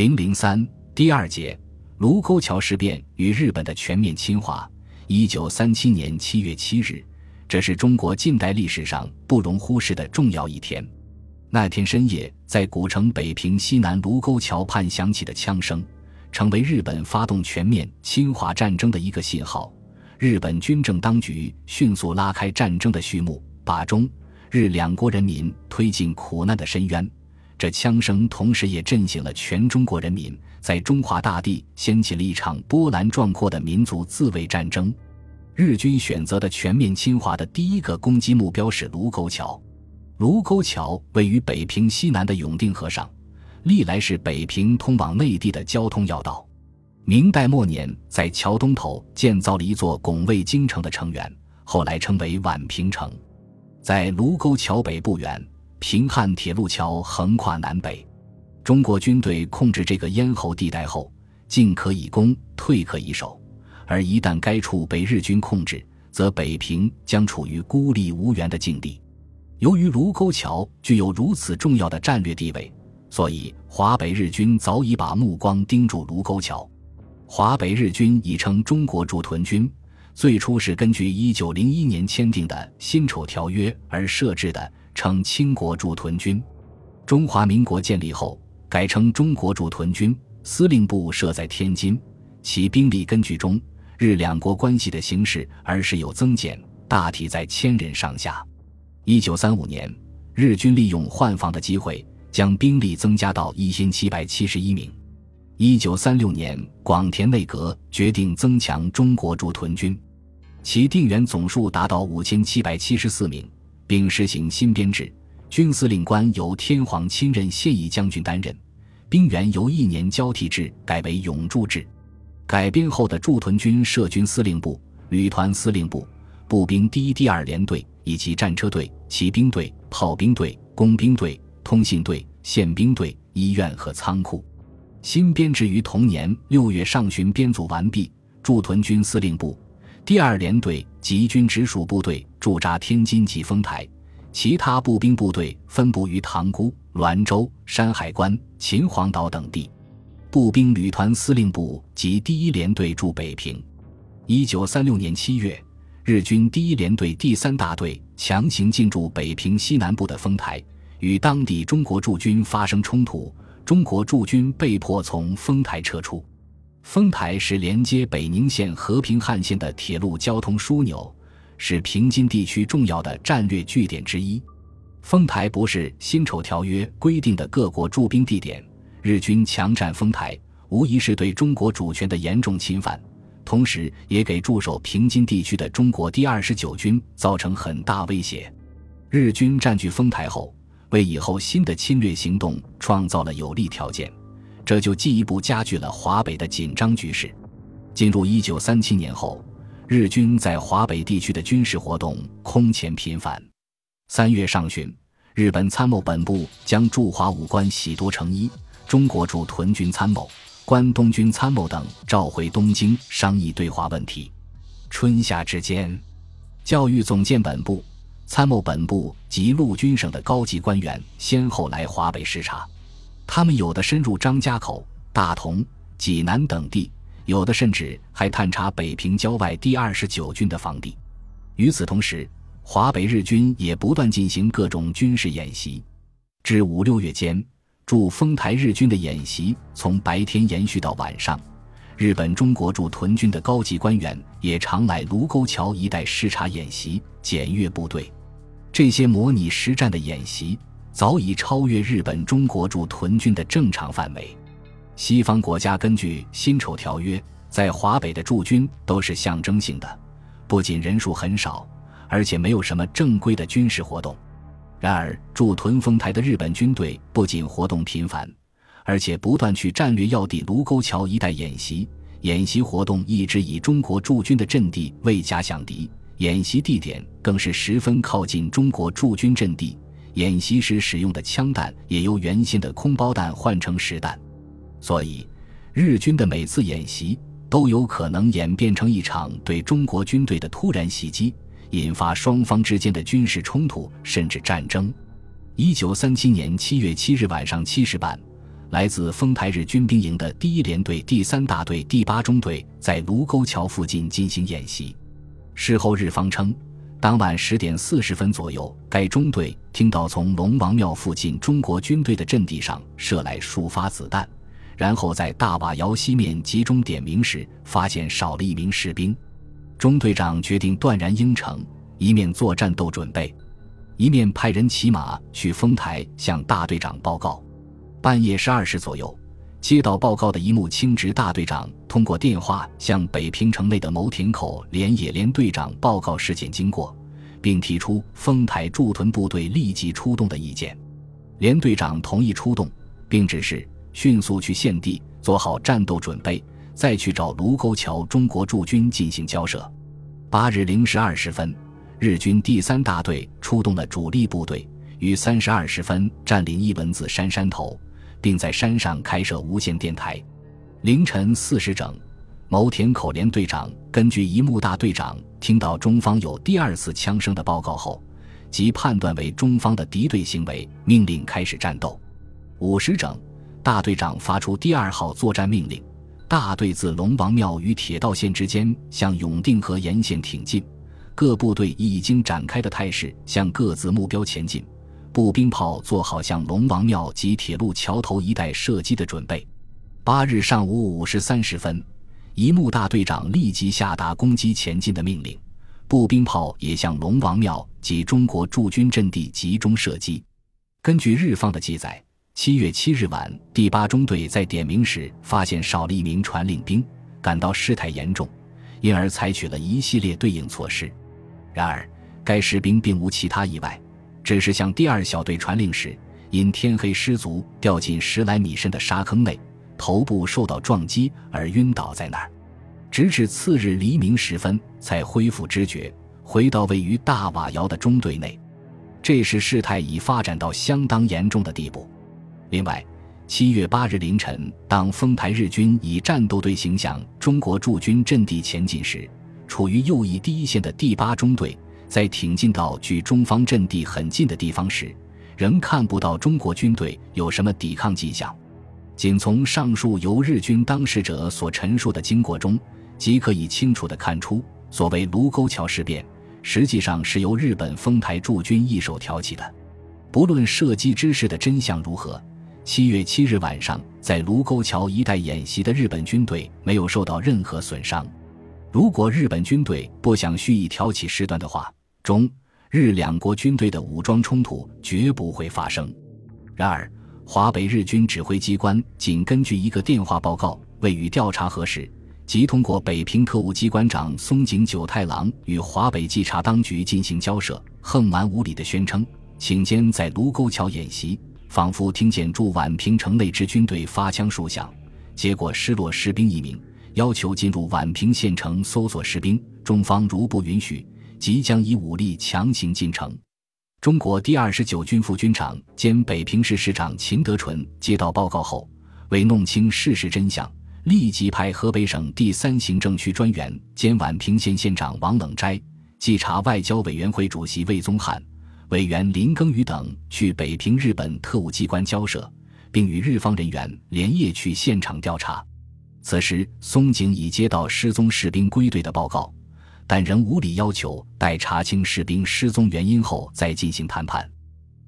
零零三第二节卢沟桥事变与日本的全面侵华。一九三七年七月七日，这是中国近代历史上不容忽视的重要一天。那天深夜，在古城北平西南卢沟桥畔响起的枪声，成为日本发动全面侵华战争的一个信号。日本军政当局迅速拉开战争的序幕，把中日两国人民推进苦难的深渊。这枪声同时也震醒了全中国人民，在中华大地掀起了一场波澜壮阔的民族自卫战争。日军选择的全面侵华的第一个攻击目标是卢沟桥。卢沟桥位于北平西南的永定河上，历来是北平通往内地的交通要道。明代末年，在桥东头建造了一座拱卫京城的城垣，后来称为宛平城。在卢沟桥北不远。平汉铁路桥横跨南北，中国军队控制这个咽喉地带后，进可以攻，退可以守。而一旦该处被日军控制，则北平将处于孤立无援的境地。由于卢沟桥具有如此重要的战略地位，所以华北日军早已把目光盯住卢沟桥。华北日军已称中国驻屯军，最初是根据1901年签订的《辛丑条约》而设置的。称清国驻屯军，中华民国建立后改称中国驻屯军，司令部设在天津，其兵力根据中日两国关系的形势而时有增减，大体在千人上下。一九三五年，日军利用换防的机会，将兵力增加到一千七百七十一名。一九三六年，广田内阁决定增强中国驻屯军，其定员总数达到五千七百七十四名。并实行新编制，军司令官由天皇亲任现役将军担任，兵员由一年交替制改为永驻制。改编后的驻屯军设军司令部、旅团司令部、步兵第一、第二联队以及战车队、骑兵队、炮兵队、工兵队、通信队、宪兵队、医院和仓库。新编制于同年六月上旬编组完毕。驻屯军司令部。第二联队及军直属部队驻扎天津及丰台，其他步兵部队分布于塘沽、滦州、山海关、秦皇岛等地。步兵旅团司令部及第一联队驻北平。一九三六年七月，日军第一联队第三大队强行进驻北平西南部的丰台，与当地中国驻军发生冲突，中国驻军被迫从丰台撤出。丰台是连接北宁县和平汉线的铁路交通枢纽，是平津地区重要的战略据点之一。丰台不是辛丑条约规定的各国驻兵地点，日军强占丰台，无疑是对中国主权的严重侵犯，同时也给驻守平津地区的中国第二十九军造成很大威胁。日军占据丰台后，为以后新的侵略行动创造了有利条件。这就进一步加剧了华北的紧张局势。进入一九三七年后，日军在华北地区的军事活动空前频繁。三月上旬，日本参谋本部将驻华武官喜多诚一、中国驻屯军参谋、关东军参谋等召回东京，商议对华问题。春夏之间，教育总监本部、参谋本部及陆军省的高级官员先后来华北视察。他们有的深入张家口、大同、济南等地，有的甚至还探查北平郊外第二十九军的防地。与此同时，华北日军也不断进行各种军事演习。至五六月间，驻丰台日军的演习从白天延续到晚上。日本中国驻屯军的高级官员也常来卢沟桥一带视察演习、检阅部队。这些模拟实战的演习。早已超越日本中国驻屯军的正常范围。西方国家根据辛丑条约，在华北的驻军都是象征性的，不仅人数很少，而且没有什么正规的军事活动。然而，驻屯丰台的日本军队不仅活动频繁，而且不断去战略要地卢沟桥一带演习。演习活动一直以中国驻军的阵地为假想敌，演习地点更是十分靠近中国驻军阵地。演习时使用的枪弹也由原先的空包弹换成实弹，所以日军的每次演习都有可能演变成一场对中国军队的突然袭击，引发双方之间的军事冲突甚至战争。一九三七年七月七日晚上七时半，来自丰台日军兵营的第一联队第三大队第八中队在卢沟桥附近进行演习。事后日方称，当晚十点四十分左右，该中队听到从龙王庙附近中国军队的阵地上射来数发子弹，然后在大瓦窑西面集中点名时，发现少了一名士兵。中队长决定断然应承，一面做战斗准备，一面派人骑马去丰台向大队长报告。半夜十二时左右。接到报告的一幕清直大队长通过电话向北平城内的牟田口连野连队长报告事件经过，并提出丰台驻屯部队立即出动的意见。连队长同意出动，并指示迅速去现地做好战斗准备，再去找卢沟桥中国驻军进行交涉。八日零时二十分，日军第三大队出动了主力部队，于三时二十分占领一文字山山头。并在山上开设无线电台。凌晨四时整，牟田口连队长根据一木大队长听到中方有第二次枪声的报告后，即判断为中方的敌对行为，命令开始战斗。五时整，大队长发出第二号作战命令，大队自龙王庙与铁道线之间向永定河沿线挺进，各部队以已经展开的态势向各自目标前进。步兵炮做好向龙王庙及铁路桥头一带射击的准备。八日上午五时三十分，一木大队长立即下达攻击前进的命令，步兵炮也向龙王庙及中国驻军阵地集中射击。根据日方的记载，七月七日晚，第八中队在点名时发现少了一名传令兵，感到事态严重，因而采取了一系列对应措施。然而，该士兵并无其他意外。只是向第二小队传令时，因天黑失足掉进十来米深的沙坑内，头部受到撞击而晕倒在那儿，直至次日黎明时分才恢复知觉，回到位于大瓦窑的中队内。这时事态已发展到相当严重的地步。另外，七月八日凌晨，当丰台日军以战斗队形向中国驻军阵地前进时，处于右翼第一线的第八中队。在挺进到距中方阵地很近的地方时，仍看不到中国军队有什么抵抗迹象。仅从上述由日军当事者所陈述的经过中，即可以清楚地看出，所谓卢沟桥事变，实际上是由日本丰台驻军一手挑起的。不论射击之事的真相如何，七月七日晚上在卢沟桥一带演习的日本军队没有受到任何损伤。如果日本军队不想蓄意挑起事端的话，中日两国军队的武装冲突绝不会发生。然而，华北日军指挥机关仅根据一个电话报告，未予调查核实，即通过北平特务机关长松井久太郎与华北稽查当局进行交涉，横蛮无理的宣称，请间在卢沟桥演习，仿佛听见驻宛平城内之军队发枪数响，结果失落士兵一名，要求进入宛平县城搜索士兵，中方如不允许。即将以武力强行进城。中国第二十九军副军长兼北平市市长秦德纯接到报告后，为弄清事实真相，立即派河北省第三行政区专员兼宛平县县长王冷斋、稽查外交委员会主席魏宗翰、委员林耕宇等去北平日本特务机关交涉，并与日方人员连夜去现场调查。此时，松井已接到失踪士兵归队的报告。但仍无理要求待查清士兵失踪原因后再进行谈判，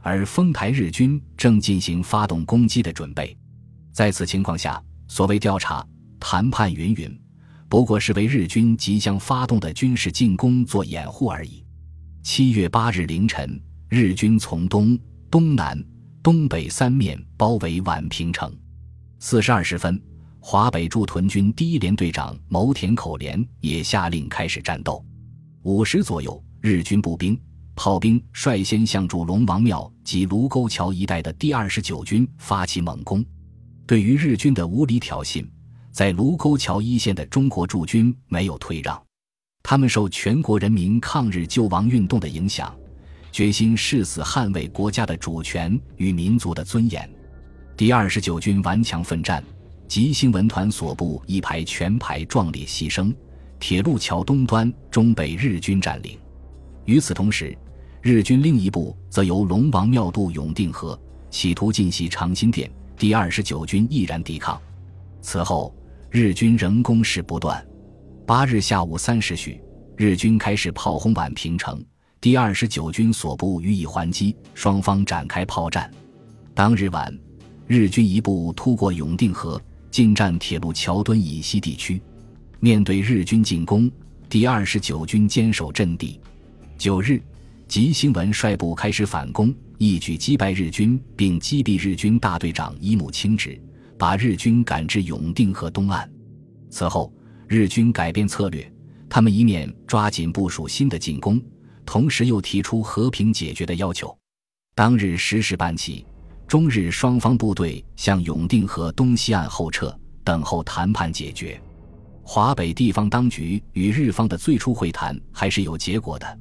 而丰台日军正进行发动攻击的准备。在此情况下，所谓调查、谈判云云，不过是为日军即将发动的军事进攻做掩护而已。七月八日凌晨，日军从东、东南、东北三面包围宛平城。四时二十分。华北驻屯军第一联队长牟田口联也下令开始战斗。五时左右，日军步兵、炮兵率先向驻龙王庙及卢沟桥一带的第二十九军发起猛攻。对于日军的无理挑衅，在卢沟桥一线的中国驻军没有退让，他们受全国人民抗日救亡运动的影响，决心誓死捍卫国家的主权与民族的尊严。第二十九军顽强奋战。吉星文团所部一排全排壮烈牺牲，铁路桥东端终被日军占领。与此同时，日军另一部则由龙王庙渡永定河，企图进袭长辛店，第二十九军毅然抵抗。此后，日军仍攻势不断。八日下午三时许，日军开始炮轰宛平城，第二十九军所部予以还击，双方展开炮战。当日晚，日军一部突过永定河，进占铁路桥墩以西地区。面对日军进攻，第二十九军坚守阵地。九日，吉星文率部开始反攻，一举击败日军，并击毙日军大队长伊木清直，把日军赶至永定河东岸。此后，日军改变策略，他们一面抓紧部署新的进攻，同时又提出和平解决的要求。当日十时半起。中日双方部队向永定河东西岸后撤，等候谈判解决。华北地方当局与日方的最初会谈还是有结果的，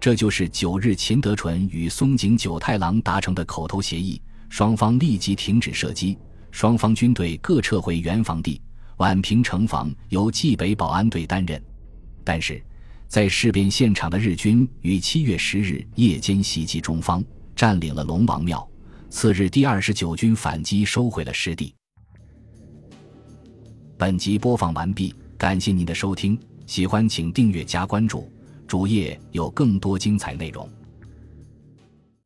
这就是九日秦德纯与松井久太郎达成的口头协议，双方立即停止射击，双方军队各撤回原防地，宛平城防由冀北保安队担任。但是，在事变现场的日军于七月十日夜间袭击中方，占领了龙王庙。次日，第二十九军反击，收回了失地。本集播放完毕，感谢您的收听，喜欢请订阅加关注，主页有更多精彩内容。